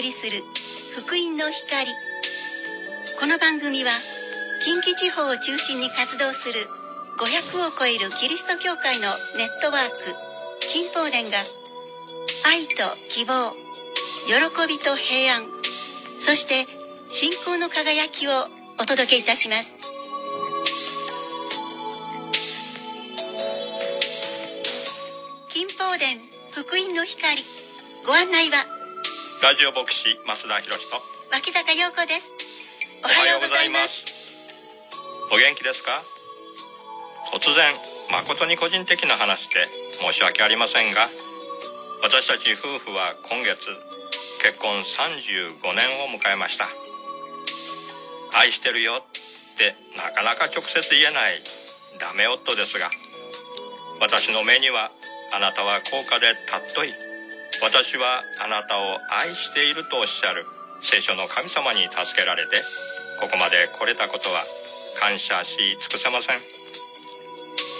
りする福音の光。この番組は近畿地方を中心に活動する500を超えるキリスト教会のネットワーク金宝殿が愛と希望喜びと平安そして信仰の輝きをお届けいたします。金宝殿福音の光。ご案内はラジオ牧師増田博と。脇坂陽子です。おはようございます。お元気ですか？突然誠に個人的な話で申し訳ありませんが私たち夫婦は今月結婚35年を迎えました。愛してるよってなかなか直接言えないダメ夫ですが私の目にはあなたは高価で尊い私はあなたを愛しているとおっしゃる。聖書の神様に助けられてここまで来れたことは感謝し尽くせません。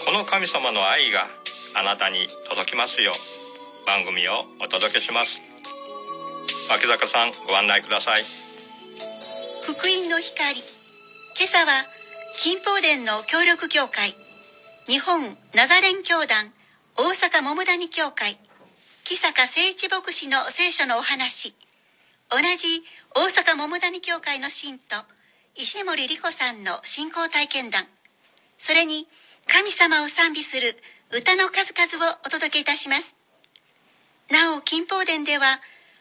この神様の愛があなたに届きますよう番組をお届けします。脇坂さんご案内ください。福音の光。今朝は金宝殿の協力協会。日本ナザレン教団大阪桃谷教会。木坂誠一牧師の聖書のお話。同じ大阪桃谷教会の信徒石森理子さんの信仰体験談。それに神様を賛美する歌の数々をお届けいたします。なお金宝殿では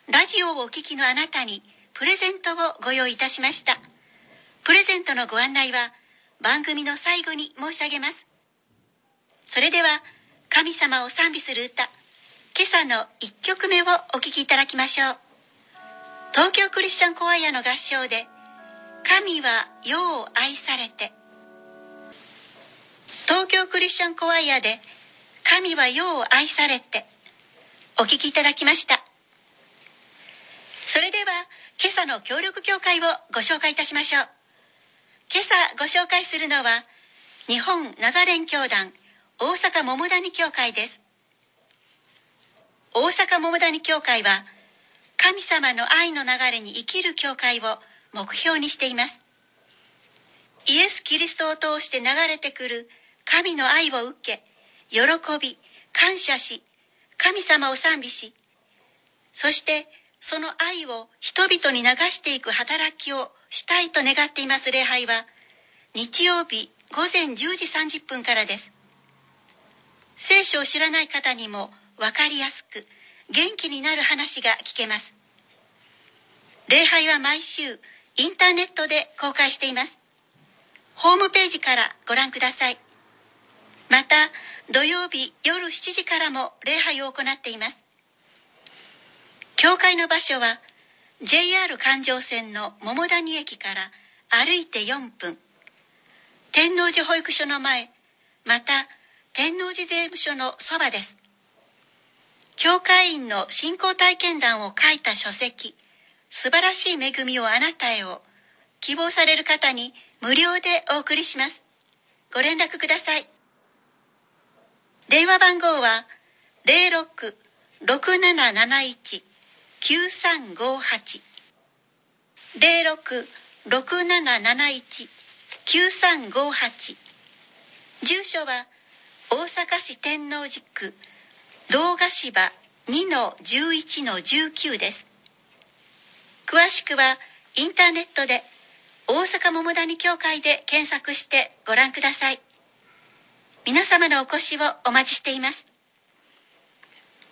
ラジオをお聞きのあなたにプレゼントをご用意いたしました。プレゼントのご案内は番組の最後に申し上げます。それでは神様を賛美する歌。今朝の1曲目をお聴きいただきましょう。東京クリスチャンコアイアの合唱で「神は世を愛されて」東京クリスチャンコアイアで「神は世を愛されて」お聴きいただきました。それでは今朝の協力協会をご紹介いたしましょう。今朝ご紹介するのは日本ナザレン教団大阪桃谷教会です。大阪桃谷教会は神様の愛の流れに生きる教会を目標にしています。イエス・キリストを通して流れてくる神の愛を受け喜び感謝し神様を賛美しそしてその愛を人々に流していく働きをしたいと願っています。礼拝は日曜日午前10時30分からです。聖書を知らない方にも分かりやすく元気になる話が聞けます。礼拝は毎週インターネットで公開しています。ホームページからご覧ください。また土曜日夜7時からも礼拝を行っています。教会の場所は JR 環状線の桃谷駅から歩いて4分。天王寺保育所の前また天王寺税務署のそばです。教会員の信仰体験談を書いた書籍素晴らしい恵みをあなたへを希望される方に無料でお送りします。ご連絡ください。電話番号は06-6771-9358 06-6771-9358住所は大阪市天王寺区堂ヶ芝2-11-19です。詳しくはインターネットで大阪桃谷教会で検索してご覧ください。皆様のお越しをお待ちしています。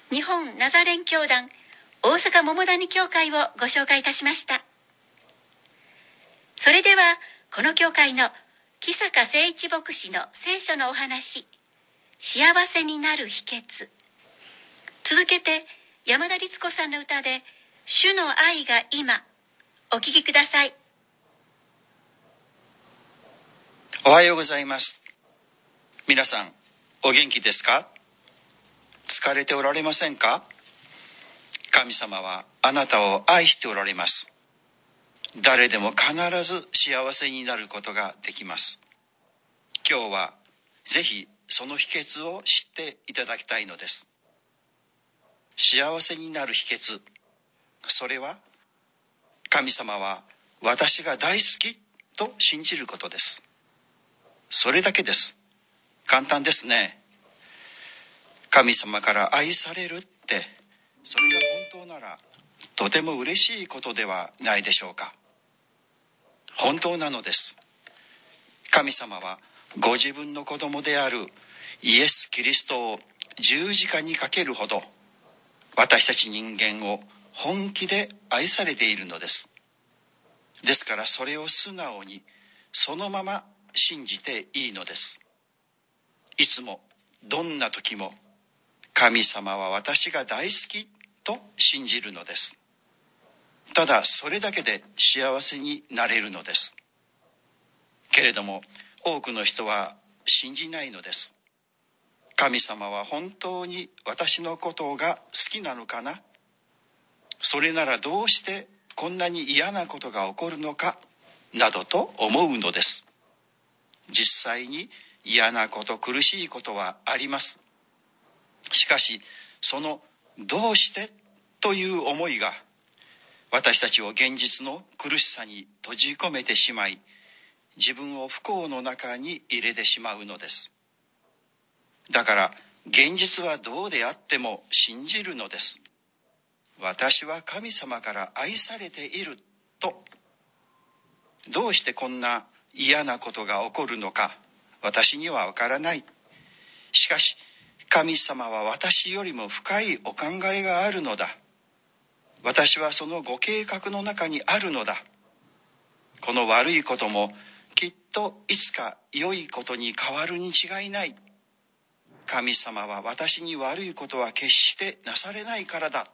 日本ナザレン教団大阪桃谷教会をご紹介いたしました。それではこの教会の木坂誠一牧師の聖書のお話幸せになる秘訣。続けて山田律子さんの歌で「主の愛が今」お聴きください。おはようございます。皆さんお元気ですか？疲れておられませんか？神様はあなたを愛しておられます。誰でも必ず幸せになることができます。今日はぜひその秘訣を知っていただきたいのです。幸せになる秘訣。それは神様は私が大好きと信じることです。それだけです。簡単ですね。神様から愛されるってそれが本当ならとても嬉しいことではないでしょうか。本当なのです。神様はご自分の子供であるイエス・キリストを十字架にかけるほど私たち人間を本気で愛されているのです。ですからそれを素直にそのまま信じていいのです。いつもどんな時も神様は私が大好きと信じるのです。ただそれだけで幸せになれるのです。けれども多くの人は信じないのです。神様は本当に私のことが好きなのかな？それならどうしてこんなに嫌なことが起こるのか？などと思うのです。実際に嫌なこと苦しいことはあります。しかしその「どうして?」という思いが私たちを現実の苦しさに閉じ込めてしまい自分を不幸の中に入れてしまうのです。だから現実はどうであっても信じるのです。私は神様から愛されていると。どうしてこんな嫌なことが起こるのか私にはわからない。しかし神様は私よりも深いお考えがあるのだ。私はそのご計画の中にあるのだ。この悪いこともきっといつか良いことに変わるに違いない。神様は私に悪いことは決してなされないからだ。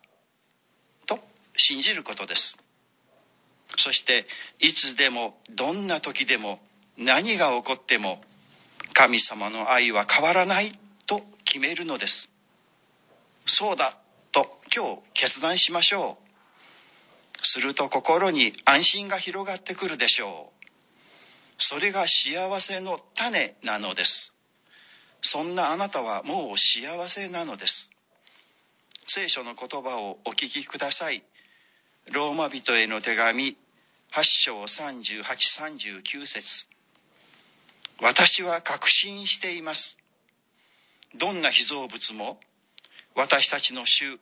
と信じることです。そしていつでもどんな時でも何が起こっても神様の愛は変わらない。と決めるのです。そうだ。と今日決断しましょう。すると心に安心が広がってくるでしょう。それが幸せの種なのです。そんなあなたはもう幸せなのです。聖書の言葉をお聞きください。ローマ人への手紙8章3839節。私は確信しています。どんな被造物も私たちの主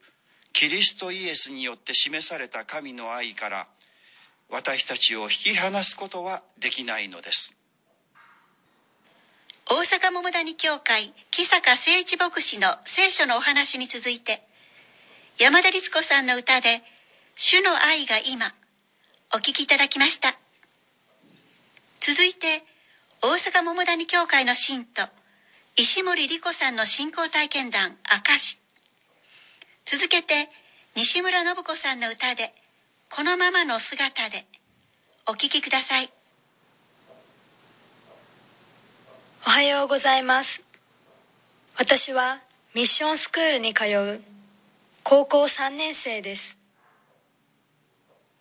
キリストイエスによって示された神の愛から私たちを引き離すことはできないのです。大阪桃谷教会木坂誠一牧師の聖書のお話に続いて山田律子さんの歌で「主の愛が今」お聴きいただきました。続いて大阪桃谷教会の信徒石森理子さんの信仰体験談「証」続けて西村信子さんの歌で「このままの姿で」お聴きください。おはようございます。私はミッションスクールに通う高校3年生です。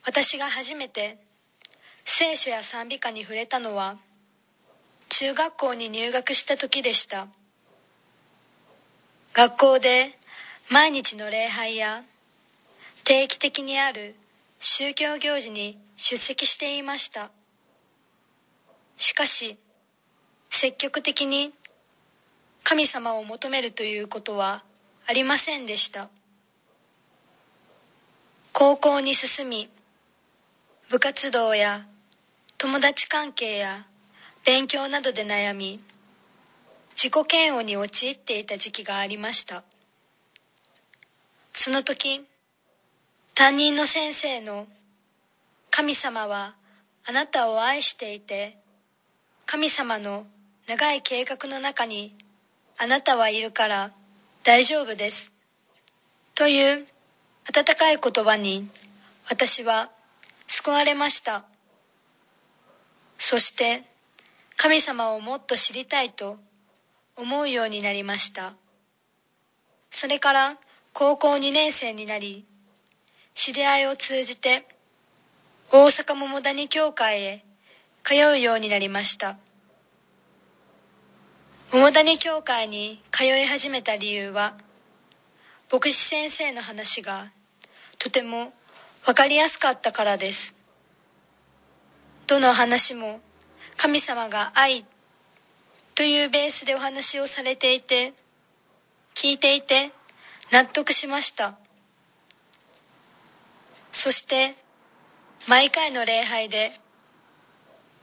私が初めて聖書や賛美歌に触れたのは中学校に入学した時でした。学校で毎日の礼拝や定期的にある宗教行事に出席していました。しかし積極的に神様を求めるということはありませんでした。高校に進み部活動や友達関係や勉強などで悩み自己嫌悪に陥っていた時期がありました。その時担任の先生の「神様はあなたを愛していて神様の長い計画の中にあなたはいるから大丈夫です。という温かい言葉に私は救われました。そして神様をもっと知りたいと思うようになりました。それから高校2年生になり知り合いを通じて大阪桃谷教会へ通うようになりました。桃谷教会に通い始めた理由は牧師先生の話がとてもわかりやすかったからです。どの話も神様が愛というベースでお話をされていて聞いていて納得しました。そして毎回の礼拝で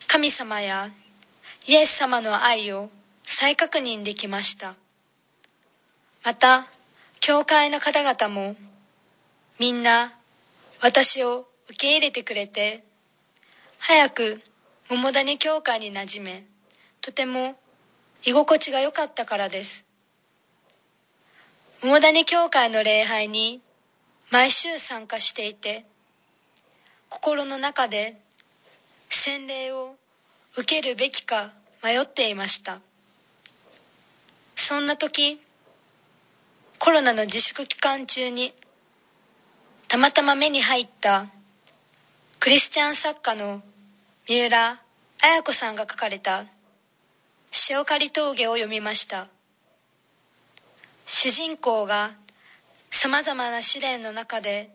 神様やイエス様の愛を再確認できました。また教会の方々もみんな私を受け入れてくれて早く桃谷教会に馴染めとても居心地が良かったからです。桃谷教会の礼拝に毎週参加していて心の中で洗礼を受けるべきか迷っていました。そんな時コロナの自粛期間中にたまたま目に入ったクリスチャン作家の三浦綾子さんが書かれた「塩刈峠」を読みました。主人公がさまざまな試練の中で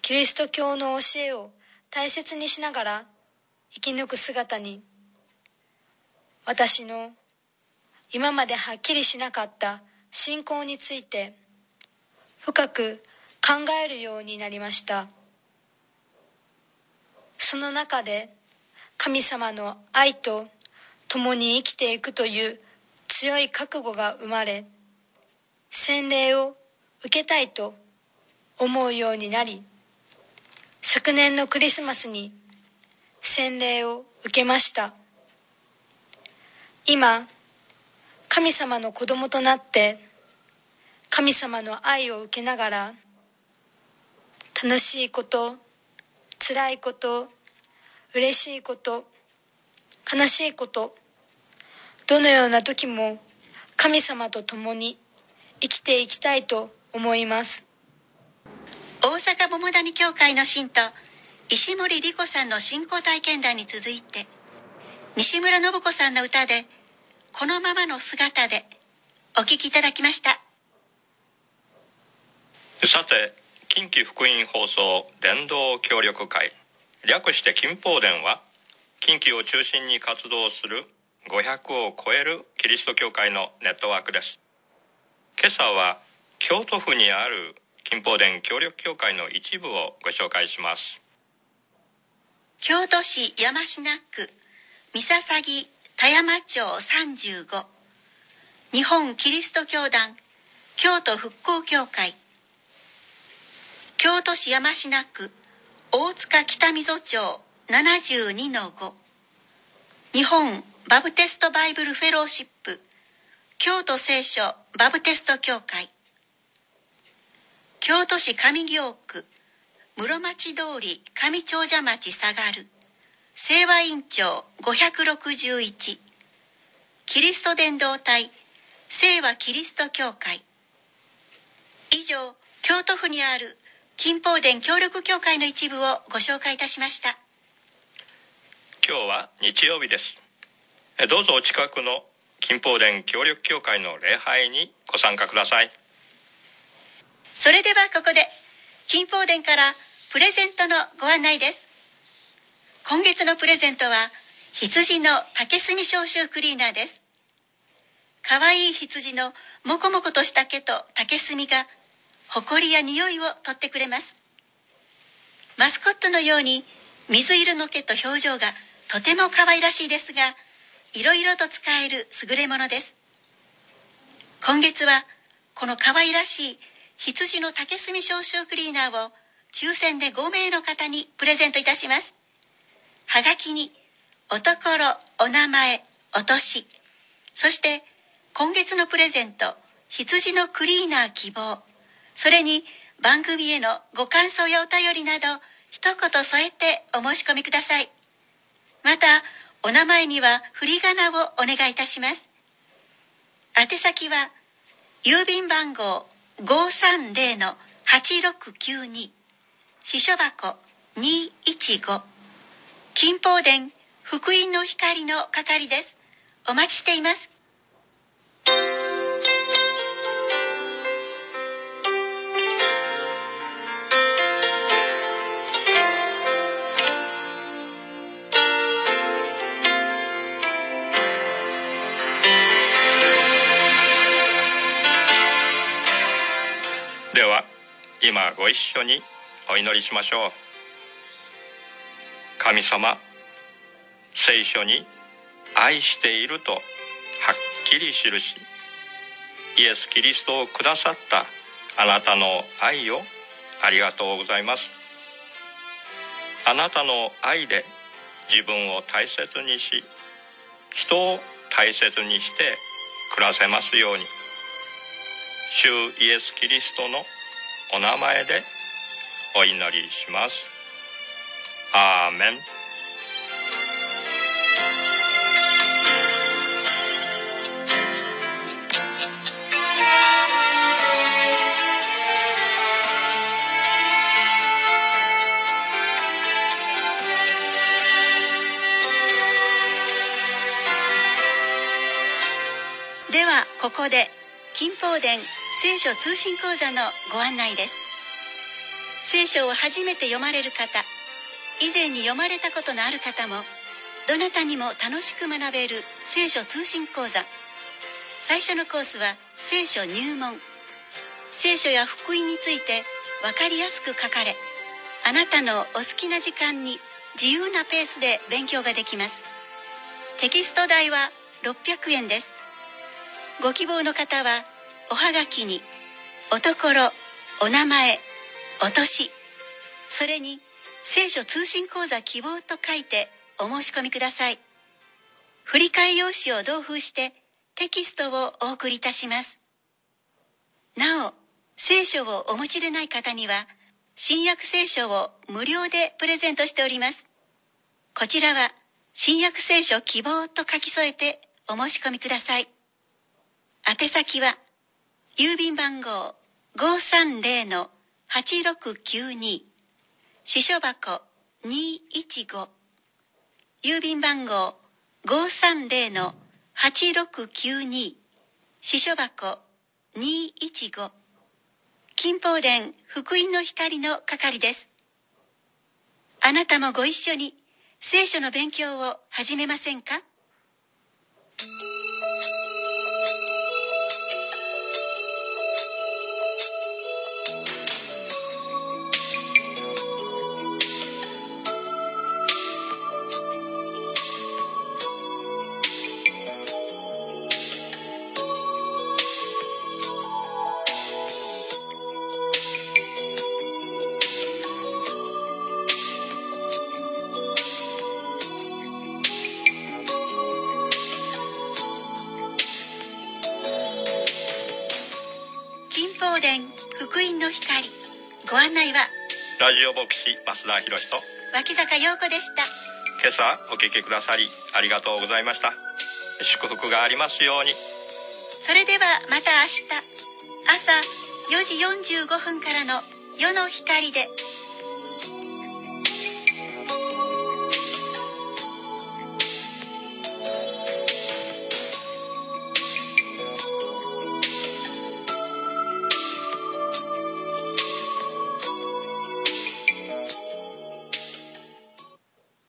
キリスト教の教えを大切にしながら生き抜く姿に私の今まではっきりしなかった信仰について深く考えるようになりました。その中で神様の愛と共に生きていくという強い覚悟が生まれ洗礼を受けたいと思うようになり昨年のクリスマスに洗礼を受けました。今神様の子供となって神様の愛を受けながら楽しいこと辛いこと嬉しいこと悲しいことどのような時も神様と共に生きていきたいと思います。大阪桃谷教会の信徒石森理子さんの信仰体験談に続いて西村信子さんの歌で「このままの姿で」お聴きいただきました。さて近畿福音放送伝道協力会。略して金宝伝は近畿を中心に活動する500を超えるキリスト教会のネットワークです。今朝は京都府にある金宝殿協力協会の一部をご紹介します。京都市山科区三笹田山町35日本キリスト教団京都復興協会。京都市山科区大塚北溝町72-5日本バプテストバイブルフェローシップ京都聖書バプテスト協会。京都市上京区室町通り上長者町下がる。清和院長561キリスト伝道隊清和キリスト教会。以上京都府にある金宝殿協力協会の一部をご紹介いたしました。今日は日曜日です。どうぞお近くの金宝殿協力協会の礼拝にご参加ください。それではここで金宝殿からプレゼントのご案内です今月のプレゼントは羊の竹炭消臭クリーナーです。かわいい羊のもこもことした毛と竹炭がほこりや匂いを取ってくれます。マスコットのように水色の毛と表情がとても可愛らしいですがいろいろと使える優れものです。今月はこの可愛らしい羊の竹炭消臭クリーナーを抽選で5名の方にプレゼントいたします。はがきにおところお名前お年。そして今月のプレゼント羊のクリーナー希望。それに番組へのご感想やお便りなど一言添えてお申し込みください。またお名前には振り仮名をお願いいたします。宛先は郵便番号530-8692支所箱215金宝殿福音の光の係です。お待ちしています。では今ご一緒にお祈りしましょう。神様聖書に愛しているとはっきり記しイエス・キリストをくださったあなたの愛をありがとうございます。あなたの愛で自分を大切にし人を大切にして暮らせますように。主イエス・キリストのお名前でお祈りします。アーメンではここで金宝殿聖書通信講座のご案内です。聖書を初めて読まれる方以前に読まれたことのある方もどなたにも楽しく学べる聖書通信講座。最初のコースは聖書入門。聖書や福音について分かりやすく書かれあなたのお好きな時間に自由なペースで勉強ができます。テキスト代は600円です。ご希望の方はおはがきにおところお名前お年。それに聖書通信講座希望と書いてお申し込みください。振り替用紙を同封してテキストをお送りいたします。なお聖書をお持ちでない方には新約聖書を無料でプレゼントしております。こちらは新約聖書希望と書き添えてお申し込みください。宛先は郵便番号530-8692支所箱215郵便番号530-8692支所箱215金宝殿福音の光の係です。あなたもご一緒に聖書の勉強を始めませんか？金宝殿福音の光。ご案内はラジオ牧師増田博と脇坂陽子でした。今朝お聞きくださりありがとうございました。祝福がありますように。それではまた明日。朝4時45分からの夜の光で